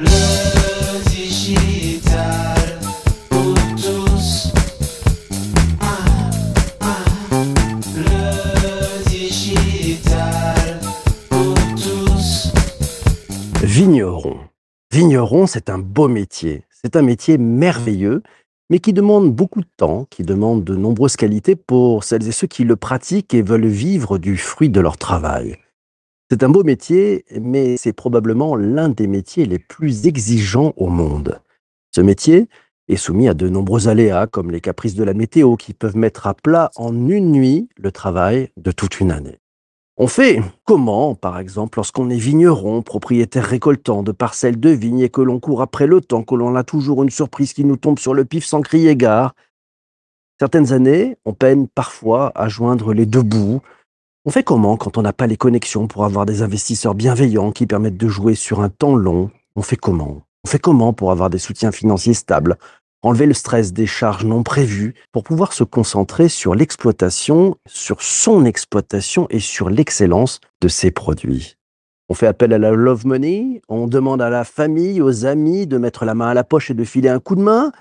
Le digital pour tous. Ah, ah. Le digital pour tous. Vigneron. Vigneron, c'est un beau métier. C'est un métier merveilleux, mais qui demande beaucoup de temps, qui demande de nombreuses qualités pour celles et ceux qui le pratiquent et veulent vivre du fruit de leur travail. C'est un beau métier, mais c'est probablement l'un des métiers les plus exigeants au monde. Ce métier est soumis à de nombreux aléas, comme les caprices de la météo, qui peuvent mettre à plat en une nuit le travail de toute une année. On fait comment, par exemple, lorsqu'on est vigneron, propriétaire récoltant de parcelles de vignes et que l'on court après le temps, que l'on a toujours une surprise qui nous tombe sur le pif sans crier gare? Certaines années, on peine parfois à joindre les deux bouts. On fait comment quand on n'a pas les connexions pour avoir des investisseurs bienveillants qui permettent de jouer sur un temps long? On fait comment? On fait comment pour avoir des soutiens financiers stables? Enlever le stress des charges non prévues pour pouvoir se concentrer sur l'exploitation, sur son exploitation et sur l'excellence de ses produits. On fait appel à la love money, on demande à la famille, aux amis de mettre la main à la poche et de filer un coup de main?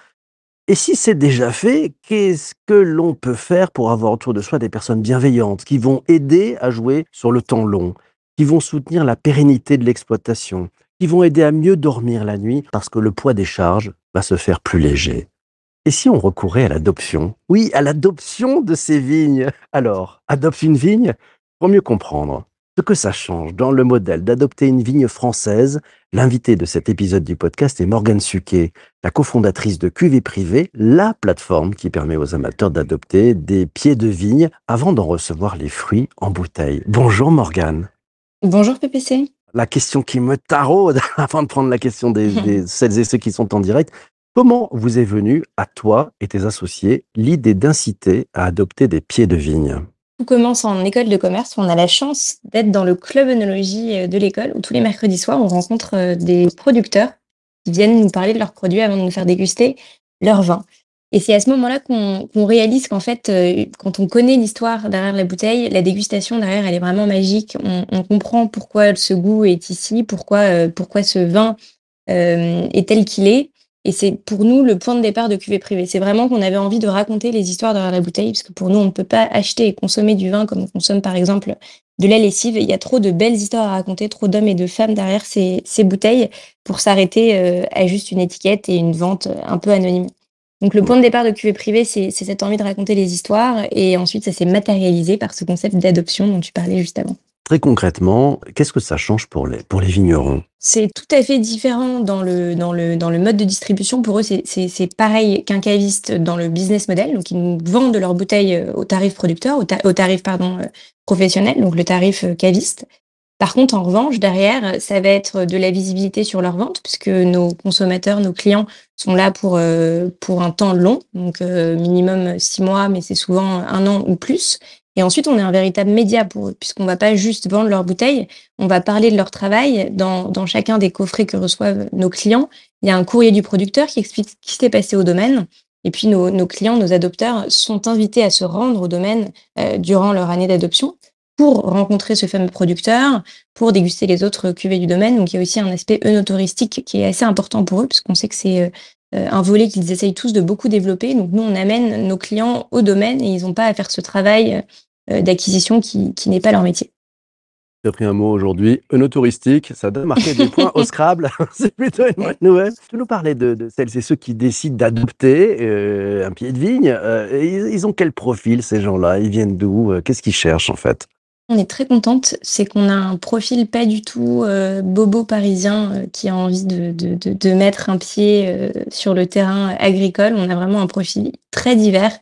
Et si c'est déjà fait, qu'est-ce que l'on peut faire pour avoir autour de soi des personnes bienveillantes qui vont aider à jouer sur le temps long, qui vont soutenir la pérennité de l'exploitation, qui vont aider à mieux dormir la nuit parce que le poids des charges va se faire plus léger? Et si on recourait à l'adoption? Oui, à l'adoption de ces vignes. Alors, adopte une vigne Pour mieux comprendre ce que ça change dans le modèle d'adopter une vigne française, l'invité de cet épisode du podcast est Morgane Suquet, la cofondatrice de QV Privé, la plateforme qui permet aux amateurs d'adopter des pieds de vigne avant d'en recevoir les fruits en bouteille. Bonjour Morgane. Bonjour PPC. La question qui me taraude avant de prendre la question des, des celles et ceux qui sont en direct, Comment vous est venue, à toi et tes associés, l'idée d'inciter à adopter des pieds de vigne? Tout commence en école de commerce. On a la chance d'être dans le club œnologie euh, de l'école où tous les mercredis soirs, on rencontre euh, des producteurs qui viennent nous parler de leurs produits avant de nous faire déguster leur vin. Et c'est à ce moment-là qu'on réalise qu'en fait, euh, quand on connaît l'histoire derrière la bouteille, la dégustation derrière, elle est vraiment magique. On, comprend pourquoi ce goût est ici, pourquoi, pourquoi ce vin est tel qu'il est. Et c'est pour nous le point de départ de cuvée privée. C'est vraiment qu'on avait envie de raconter les histoires derrière la bouteille, parce que pour nous, on ne peut pas acheter et consommer du vin comme on consomme par exemple de la lessive. Il y a trop de belles histoires à raconter, trop d'hommes et de femmes derrière ces, bouteilles pour s'arrêter euh, à juste une étiquette et une vente un peu anonyme. Donc le point de départ de cuvée privée, c'est cette envie de raconter les histoires, et ensuite ça s'est matérialisé par ce concept d'adoption dont tu parlais juste avant. Très concrètement, qu'est-ce que ça change pour les, pour les vignerons? C'est tout à fait différent dans le, dans le, dans le mode de distribution. Pour eux, c'est- pareil qu'un caviste dans le business model. Donc, ils nous vendent leurs bouteilles euh, au tarif producteur, au, ta- au tarif pardon, euh, professionnel, donc le tarif euh, caviste. Par contre, en revanche, derrière, ça va être de la visibilité sur leur vente, puisque nos consommateurs, nos clients sont là pour, pour un temps long, donc minimum six mois, mais c'est souvent un an ou plus. Et ensuite, on est un véritable média pour eux, puisqu'on va pas juste vendre leurs bouteilles, on va parler de leur travail. Dans, dans chacun des coffrets que reçoivent nos clients, il y a un courrier du producteur qui explique ce qui s'est passé au domaine. Et puis, nos, nos clients, nos adopteurs sont invités à se rendre au domaine euh, durant leur année d'adoption pour rencontrer ce fameux producteur, pour déguster les autres cuvées du domaine. Donc, il y a aussi un aspect œnotouristique qui est assez important pour eux, puisqu'on sait que c'est euh, un volet qu'ils essayent tous de beaucoup développer. Donc, nous, on amène nos clients au domaine et ils n'ont pas à faire ce travail euh, d'acquisition qui, n'est pas leur métier. J'ai appris un mot aujourd'hui, œnotouristique, ça donne marquer des points au Scrabble, c'est plutôt une bonne nouvelle. Tu nous parlais de, celles et ceux qui décident d'adopter euh, un pied de vigne. Euh, ils, ont quel profil ces gens-là? Ils viennent d'où? Euh, Qu'est-ce qu'ils cherchent en fait? On est très contente, c'est qu'on a un profil pas du tout euh, bobo parisien euh, qui a envie de, de, de, mettre un pied euh, sur le terrain agricole. On a vraiment un profil très divers.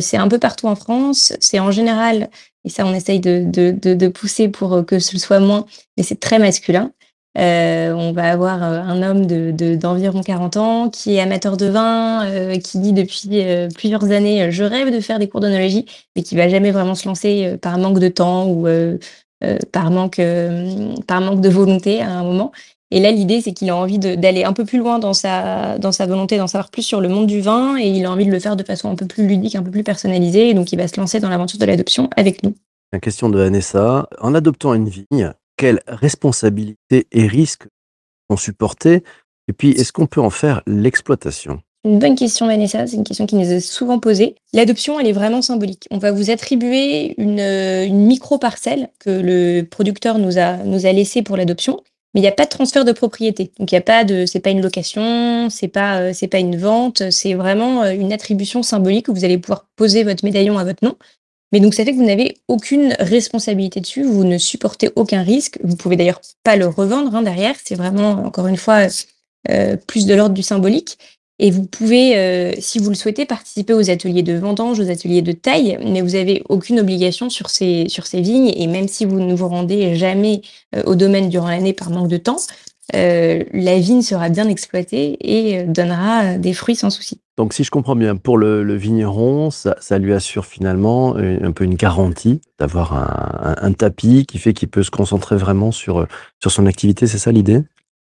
C'est un peu partout en France. C'est en général, et ça on essaye de, pousser pour que ce soit moins, mais c'est très masculin. Euh, on va avoir euh, un homme de, de- d'environ 40 ans qui est amateur de vin, euh, qui dit depuis plusieurs années je rêve de faire des cours d'onologie, mais qui va jamais vraiment se lancer par manque de temps ou par manque par manque de volonté à un moment. Et là, l'idée, c'est qu'il a envie d'aller un peu plus loin dans sa, dans sa volonté d'en savoir plus sur le monde du vin et il a envie de le faire de façon un peu plus ludique, un peu plus personnalisée. Et donc, il va se lancer dans l'aventure de l'adoption avec nous. La question de Vanessa, en adoptant une vigne, quelle responsabilité et risque sont supportées Et puis, est-ce qu'on peut en faire l'exploitation? Une bonne question, Vanessa. C'est une question qui nous est souvent posée. L'adoption, elle est vraiment symbolique. On va vous attribuer une, euh, micro-parcelle que le producteur nous a, nous a laissée pour l'adoption. Mais il n'y a pas de transfert de propriété. Donc il y a pas de, c'est pas une location, c'est pas, euh, c'est pas une vente, c'est vraiment euh, une attribution symbolique où vous allez pouvoir poser votre médaillon à votre nom. Mais donc ça fait que vous n'avez aucune responsabilité dessus, vous ne supportez aucun risque. Vous pouvez d'ailleurs pas le revendre hein, derrière. C'est vraiment encore une fois euh, plus de l'ordre du symbolique. Et vous pouvez, euh, si vous le souhaitez, participer aux ateliers de vendange, aux ateliers de taille, mais vous n'avez aucune obligation sur ces, vignes. Et même si vous ne vous rendez jamais euh, au domaine durant l'année par manque de temps, euh, la vigne sera bien exploitée et euh, donnera des fruits sans souci. Donc, si je comprends bien, pour le, le vigneron, ça, ça, lui assure finalement un, un peu une garantie d'avoir un, un, un, tapis qui fait qu'il peut se concentrer vraiment sur, sur son activité. C'est ça l'idée?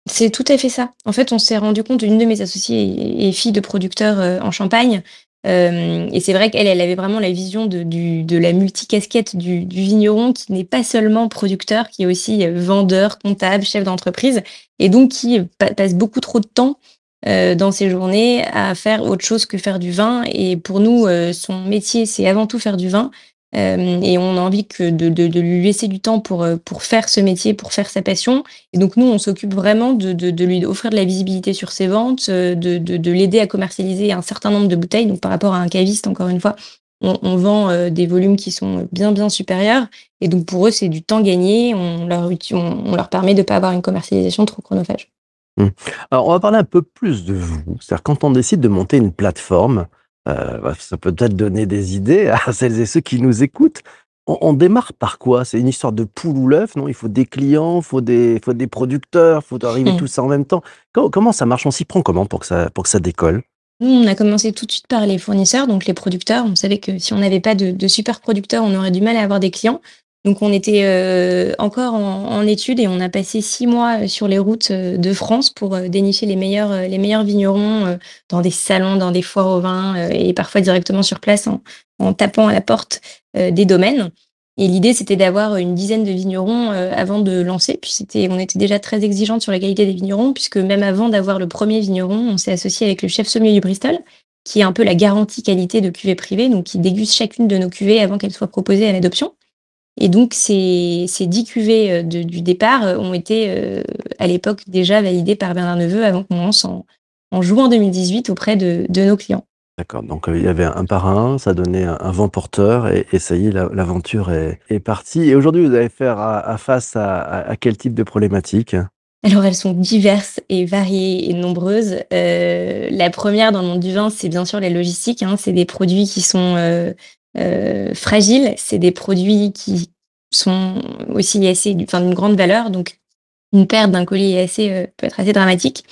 C'est tout à fait ça. En fait, on s'est rendu compte, une de mes associées est fille de producteur euh, en Champagne. Euh, et c'est vrai qu'elle, elle avait vraiment la vision de, la multicasquette du, du vigneron qui n'est pas seulement producteur, qui est aussi euh, vendeur, comptable, chef d'entreprise, et donc qui passe beaucoup trop de temps euh, dans ses journées à faire autre chose que faire du vin. Et pour nous, euh, son métier, c'est avant tout faire du vin. Euh, et on a envie de, lui laisser du temps pour, euh, pour faire ce métier, pour faire sa passion. Et donc nous, on s'occupe vraiment de, lui offrir de la visibilité sur ses ventes, euh, de, de l'aider à commercialiser un certain nombre de bouteilles. Donc par rapport à un caviste, encore une fois, on, vend des volumes qui sont bien bien supérieurs. Et donc pour eux, c'est du temps gagné. On leur, on leur permet de ne pas avoir une commercialisation trop chronophage. Mmh. Alors on va parler un peu plus de vous. C'est-à-dire quand on décide de monter une plateforme, euh, bah, ça peut peut-être donner des idées à celles et ceux qui nous écoutent. On, on démarre par quoi? C'est une histoire de poule ou l'œuf, non? Il faut des clients, il faut des, faut des producteurs, il faut arriver mmh. tout ça en même temps. Comment, comment ça marche? On s'y prend comment pour que ça, pour que ça décolle? Nous, on a commencé tout de suite par les fournisseurs, donc les producteurs. On savait que si on n'avait pas de, de, super producteurs, on aurait du mal à avoir des clients. Donc on était euh, encore en, en, études et on a passé six mois sur les routes euh, de France pour euh, dénicher les meilleurs, les meilleurs vignerons euh, dans des salons, dans des foires au vin euh, et parfois directement sur place en, tapant à la porte euh, des domaines. Et l'idée, c'était d'avoir une dizaine de vignerons avant de lancer. Puis c'était, on était déjà très exigeante sur la qualité des vignerons, puisque même avant d'avoir le premier vigneron, on s'est associé avec le chef sommelier du Bristol, qui est un peu la garantie qualité de cuvée privée, donc qui déguste chacune de nos cuvées avant qu'elles soient proposées à l'adoption. Et donc, ces, ces 10 cuvées euh, de, du départ euh, ont été, euh, à l'époque, déjà validées par Bernard Neveu avant qu'on lance en, en juin 2018 auprès de, de nos clients. D'accord, donc il y avait un par un, ça donnait un vent porteur et, et ça y est, l'aventure est, est, partie. Et aujourd'hui, vous allez faire à, à face à, à, à, quel type de problématiques? Alors elles sont diverses et variées et nombreuses. Euh, la première dans le monde du vin, c'est bien sûr la logistique. Hein. C'est des produits qui sont euh, euh, fragiles. C'est des produits qui sont aussi assez, enfin, d'une grande valeur. Donc, une perte d'un colis est assez, euh, peut être assez dramatique.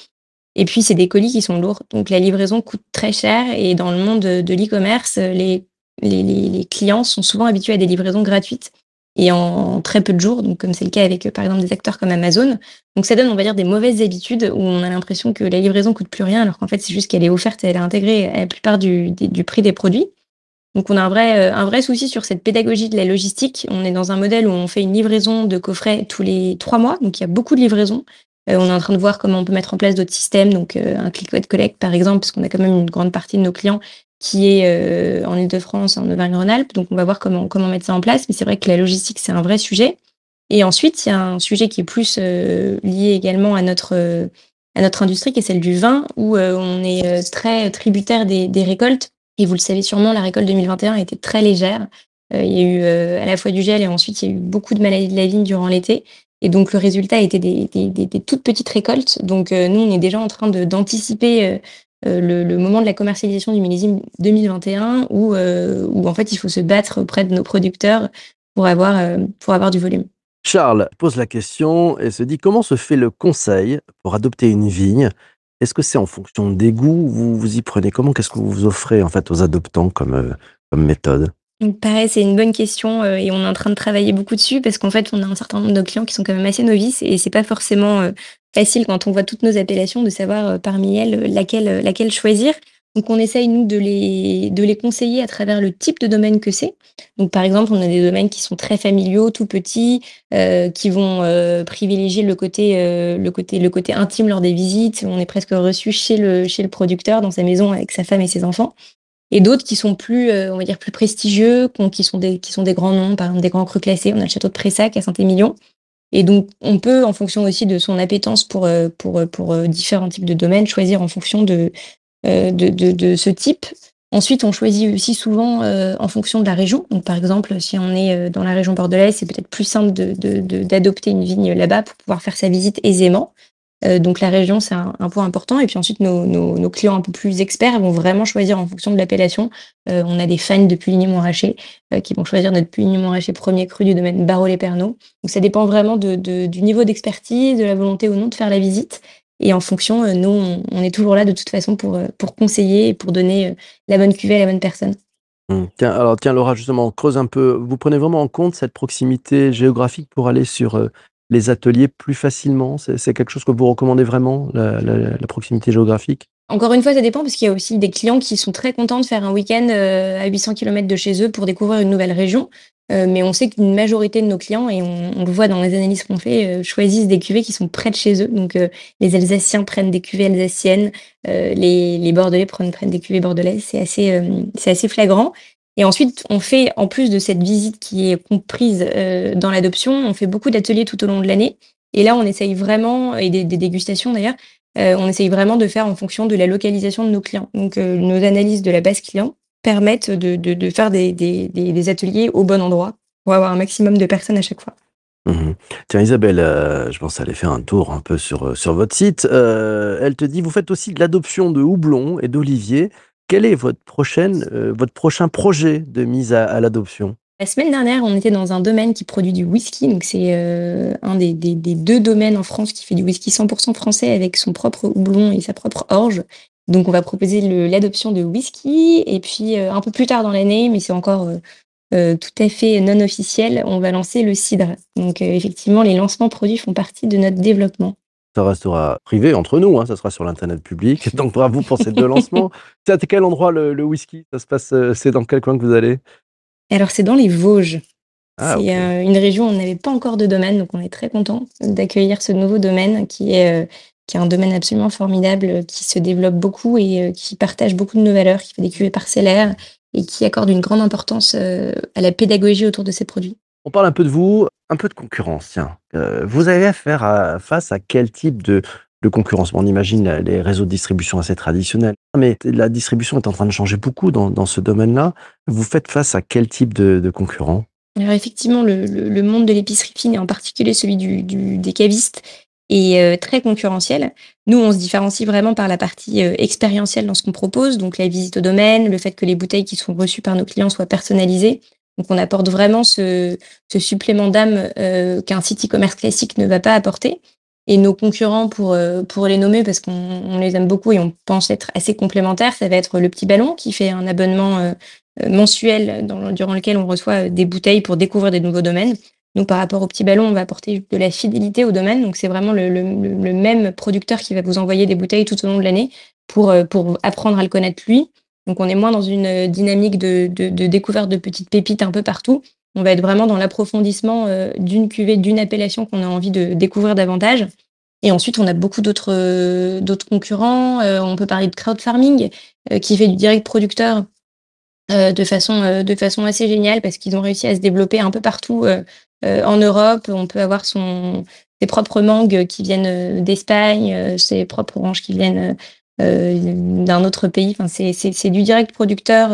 Et puis, c'est des colis qui sont lourds. Donc, la livraison coûte très cher. Et dans le monde de, l'e-commerce, les, les, clients sont souvent habitués à des livraisons gratuites et en très peu de jours, donc comme c'est le cas avec par exemple des acteurs comme Amazon. Donc ça donne, on va dire, des mauvaises habitudes où on a l'impression que la livraison coûte plus rien, alors qu'en fait c'est juste qu'elle est offerte et elle est intégrée à la plupart du prix des produits. Donc on a un vrai, euh, un vrai souci sur cette pédagogie de la logistique. On est dans un modèle où on fait une livraison de coffrets tous les trois mois, donc il y a beaucoup de livraisons. Euh, on est en train de voir comment on peut mettre en place d'autres systèmes, donc euh, un click and collect par exemple, parce qu'on a quand même une grande partie de nos clients qui est euh, en Ile-de-France, en Auvergne-Rhône-Alpes. Donc on va voir comment, comment mettre ça en place. Mais c'est vrai que la logistique, c'est un vrai sujet. Et ensuite, il y a un sujet qui est plus lié également à notre, à notre industrie, qui est celle du vin, où on est très tributaire des récoltes. Et vous le savez sûrement, la récolte 2021 a été très légère. Euh, il y a eu euh, à la fois du gel et ensuite il y a eu beaucoup de maladies de la vigne durant l'été. Et donc le résultat était des, des, toutes petites récoltes. Donc euh, nous, on est déjà en train d'anticiper le, le, moment de la commercialisation du millésime 2021 où, où en fait il faut se battre auprès de nos producteurs pour avoir, pour avoir du volume. Charles pose la question et se dit comment se fait le conseil pour adopter une vigne est-ce que c'est en fonction des goûts Vous vous y prenez? Comment Qu'est-ce que vous offrez en fait aux adoptants comme, euh, comme méthode? Pareil, c'est une bonne question euh, et on est en train de travailler beaucoup dessus parce qu'en fait, on a un certain nombre de clients qui sont quand même assez novices et c'est pas forcément euh, facile quand on voit toutes nos appellations de savoir parmi elles laquelle, laquelle choisir. Donc on essaye, nous, de les, conseiller à travers le type de domaine que c'est. Donc par exemple, on a des domaines qui sont très familiaux, tout petits, euh, qui vont euh, privilégier le côté, euh, le, côté, intime lors des visites. On est presque reçu chez le, producteur, dans sa maison, avec sa femme et ses enfants. Et d'autres qui sont plus, on va plus prestigieux, qui sont, des, grands noms, par exemple des grands crus classés. On a le château de Pressac à Saint-Émilion. Et donc, on peut, en fonction aussi de son appétence pour, pour, pour différents types de domaines, choisir en fonction de, de, de, de, ce type. Ensuite, on choisit aussi souvent euh, en fonction de la région. Donc, par exemple, si on est euh, dans la région bordelaise, c'est peut-être plus simple d'adopter une vigne là-bas pour pouvoir faire sa visite aisément. donc, la région, c'est un, point important. Et puis ensuite, nos, nos, clients un peu plus experts vont vraiment choisir en fonction de l'appellation. on a des fans de Puligny-Montrachet qui vont choisir notre Puligny-Montrachet premier cru du domaine Barreau-les-Pernaux. Donc, ça dépend vraiment de, du niveau d'expertise, de la volonté ou non de faire la visite. Et en fonction, euh, nous, on, est toujours là de toute façon pour, euh, pour conseiller et pour donner euh, la bonne cuvée à la bonne personne. Mmh. Tiens, alors tiens, Laura, justement, creuse un peu. Vous prenez vraiment en compte cette proximité géographique pour aller sur les ateliers plus facilement? C'est quelque chose que vous recommandez vraiment, la proximité géographique? Encore une fois, ça dépend parce qu'il y a aussi des clients qui sont très contents de faire un week-end à 800 km de chez eux pour découvrir une nouvelle région. Euh, mais on sait qu'une majorité de nos clients, et on, le voit dans les analyses qu'on fait, euh, choisissent des cuvées qui sont près de chez eux. Donc euh, les Alsaciens prennent des cuvées alsaciennes, les, les, Bordelais prennent, prennent des cuvées bordelaises. C'est assez, c'est assez flagrant. Et ensuite, on fait, en plus de cette visite qui est comprise dans l'adoption, on fait beaucoup d'ateliers tout au long de l'année. Et là, on essaye vraiment, et des, des dégustations d'ailleurs, on essaye vraiment de faire en fonction de la localisation de nos clients. Donc nos analyses de la base client permettent de, faire des, ateliers au bon endroit pour avoir un maximum de personnes à chaque fois. Mmh Tiens, Isabelle, euh, je pense aller faire un tour un peu sur, euh, votre site. Euh, elle te dit, vous faites aussi de l'adoption de houblon et d'olivier. Quel est votre, prochain projet de mise à l'adoption? La semaine dernière, on était dans un domaine qui produit du whisky. Donc, c'est un des, des, des, deux domaines en France qui fait du whisky 100% français avec son propre houblon et sa propre orge. Donc, on va proposer l'adoption de whisky. Et puis, euh, un peu plus tard dans l'année, mais c'est encore euh, euh, tout à fait non officiel, on va lancer le cidre. Donc, effectivement, les lancements produits font partie de notre développement. Ça restera privé entre nous, hein, ça sera sur l'internet public. Donc, bravo pour ces deux lancements. C'est à quel endroit le, whisky? Ça se passe C'est dans quel coin que vous allez? Alors, c'est dans les Vosges. Ah, c'est une région où on n'avait pas encore de domaine, donc on est très content d'accueillir ce nouveau domaine qui est qui est un domaine absolument formidable, qui se développe beaucoup et euh, qui partage beaucoup de nos valeurs, qui fait des cuvées parcellaires et qui accorde une grande importance euh, à la pédagogie autour de ces produits. On parle un peu de vous, un peu de concurrence. Tiens, euh, vous avez affaire à, face à quel type de, de concurrence On imagine les réseaux de distribution assez traditionnels, mais la distribution est en train de changer beaucoup dans, ce domaine-là. Vous faites face à quel type de, de concurrents alors effectivement, le, monde de l'épicerie fine et en particulier celui des cavistes et euh, très concurrentiel. Nous, on se différencie vraiment par la partie euh, expérientielle dans ce qu'on propose, donc la visite au domaine, le fait que les bouteilles qui sont reçues par nos clients soient personnalisées. Donc, on apporte vraiment ce, ce supplément d'âme euh, qu'un site e-commerce classique ne va pas apporter. Et nos concurrents, pour, pour les nommer, parce qu'on les aime beaucoup et on pense être assez complémentaires, ça va être le Petit Ballon, qui fait un abonnement mensuel dans, durant lequel on reçoit des bouteilles pour découvrir des nouveaux domaines. Donc, par rapport au petit ballon, on va apporter de la fidélité au domaine. Donc, c'est vraiment le, même producteur qui va vous envoyer des bouteilles tout au long de l'année pour, euh, pour apprendre à le connaître lui. Donc, on est moins dans une euh, dynamique de, découverte de petites pépites un peu partout. On va être vraiment dans l'approfondissement euh, d'une cuvée, d'une appellation qu'on a envie de découvrir davantage. Et ensuite, on a beaucoup d'autres d'autres concurrents. on peut parler de crowd farming, qui fait du direct producteur de, façon, assez géniale parce qu'ils ont réussi à se développer un peu partout euh, en Europe, on peut avoir ses propres mangues qui viennent euh, d'Espagne, euh, ses propres oranges qui viennent d'un autre pays. C'est du direct producteur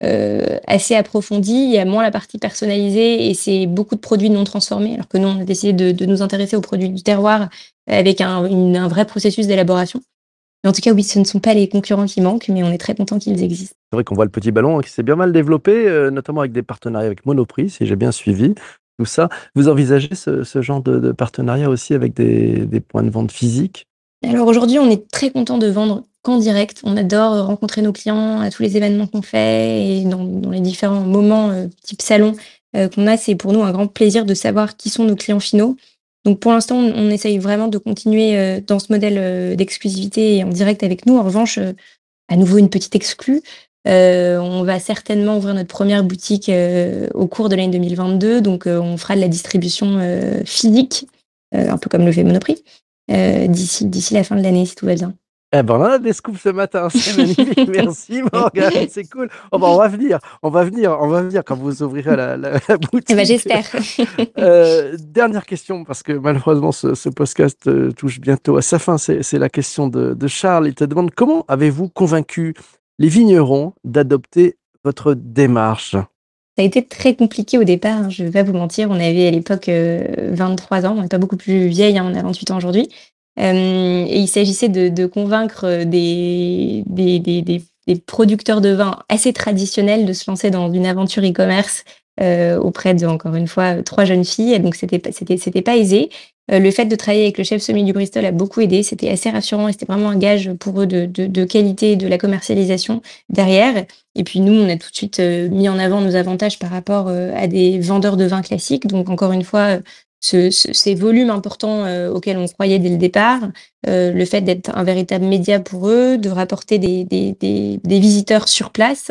assez approfondi. Il y a moins la partie personnalisée et c'est beaucoup de produits non transformés. Alors que nous, on a décidé de, de nous intéresser aux produits du terroir avec un, un vrai processus d'élaboration. Mais en tout cas, oui, ce ne sont pas les concurrents qui manquent, mais on est très content qu'ils existent. C'est vrai qu'on voit le petit ballon qui s'est bien mal développé, notamment avec des partenariats avec Monoprix, si j'ai bien suivi tout ça. Vous envisagez ce, genre de, partenariat aussi avec des, points de vente physiques? Alors aujourd'hui, on est très content de vendre direct. On adore rencontrer nos clients à tous les événements qu'on fait et dans, les différents moments euh, type salon euh, qu'on a. C'est pour nous un grand plaisir de savoir qui sont nos clients finaux. Donc pour l'instant, on, essaye vraiment de continuer euh, dans ce modèle d'exclusivité et en direct avec nous. En revanche, à nouveau une petite exclue. on va certainement ouvrir notre première boutique au cours de l'année 2022. Donc, on fera de la distribution physique, un peu comme le fait Monoprix, d'ici d'ici la fin de l'année, si tout va bien. Eh ben, on a des scoops ce matin, c'est magnifique. Merci Morgane, c'est cool. Oh, ben, on va venir, on va venir, on va venir quand vous ouvrirez la, la, boutique. Eh ben, j'espère. euh, dernière question, parce que malheureusement ce, ce podcast euh, touche bientôt à sa fin. C'est la question de, de Charles. Il te demande comment avez-vous convaincu les vignerons d'adopter votre démarche? Ça a été très compliqué au départ, hein, je ne vais pas vous mentir. On avait à l'époque 23 euh, ans, on n'est pas beaucoup plus vieille, hein, on a 28 ans aujourd'hui. Euh, et il s'agissait de, convaincre des, des, producteurs de vin assez traditionnels de se lancer dans une aventure e-commerce euh, auprès de, encore une fois, trois jeunes filles. Donc, c'était, c'était, pas aisé. Euh, le fait de travailler avec le chef semi du Bristol a beaucoup aidé. C'était assez rassurant et c'était vraiment un gage pour eux de, de, qualité et de la commercialisation derrière. Et puis nous, on a tout de suite mis en avant nos avantages par rapport à des vendeurs de vin classiques. Donc encore une fois, ces volumes importants euh, auxquels on croyait dès le départ, euh, le fait d'être un véritable média pour eux, de rapporter des, des, des, des visiteurs sur place,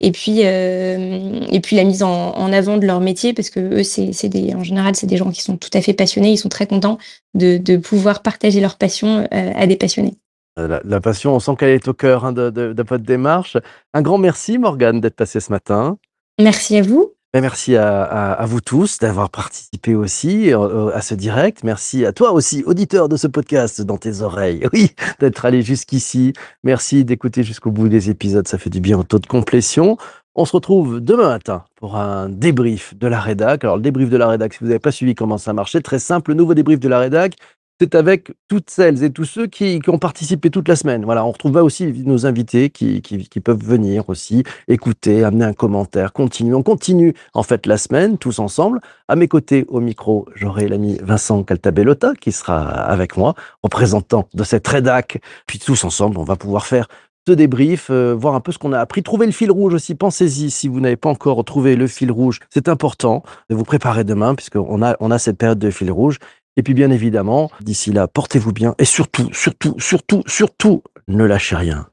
et puis, euh, et puis la mise en, en, avant de leur métier, parce que eux, c'est des, en général, c'est des gens qui sont tout à fait passionnés, ils sont très contents de, de pouvoir partager leur passion à des passionnés. La, la, passion, on sent qu'elle est au cœur hein, de, de, de, votre démarche. Un grand merci, Morgane, d'être passée ce matin. Merci à vous. Ben, merci à, vous tous d'avoir participé aussi euh, à ce direct. Merci à toi aussi, auditeur de ce podcast dans tes oreilles. Oui, d'être allé jusqu'ici. Merci d'écouter jusqu'au bout des épisodes. Ça fait du bien au taux de complétion. On se retrouve demain matin pour un débrief de la rédac. Alors, le débrief de la rédac, si vous n'avez pas suivi comment ça marchait, très simple. Le nouveau débrief de la rédac, c'est avec toutes celles et tous ceux qui, ont participé toute la semaine. Voilà, on retrouvera aussi nos invités qui, peuvent venir aussi écouter, amener un commentaire, continuer. On continue en fait la semaine tous ensemble. À mes côtés au micro, j'aurai l'ami Vincent Caltabellota qui sera avec moi, représentant de cette rédac. Puis tous ensemble, on va pouvoir faire ce débrief, euh, voir un peu ce qu'on a appris, trouver le fil rouge aussi. Pensez-y si vous n'avez pas encore trouvé le fil rouge, c'est important de vous préparer demain puisqu'on a on a cette période de fil rouge et puis bien évidemment, d'ici là, portez-vous bien et surtout, surtout, surtout, surtout, ne lâchez rien.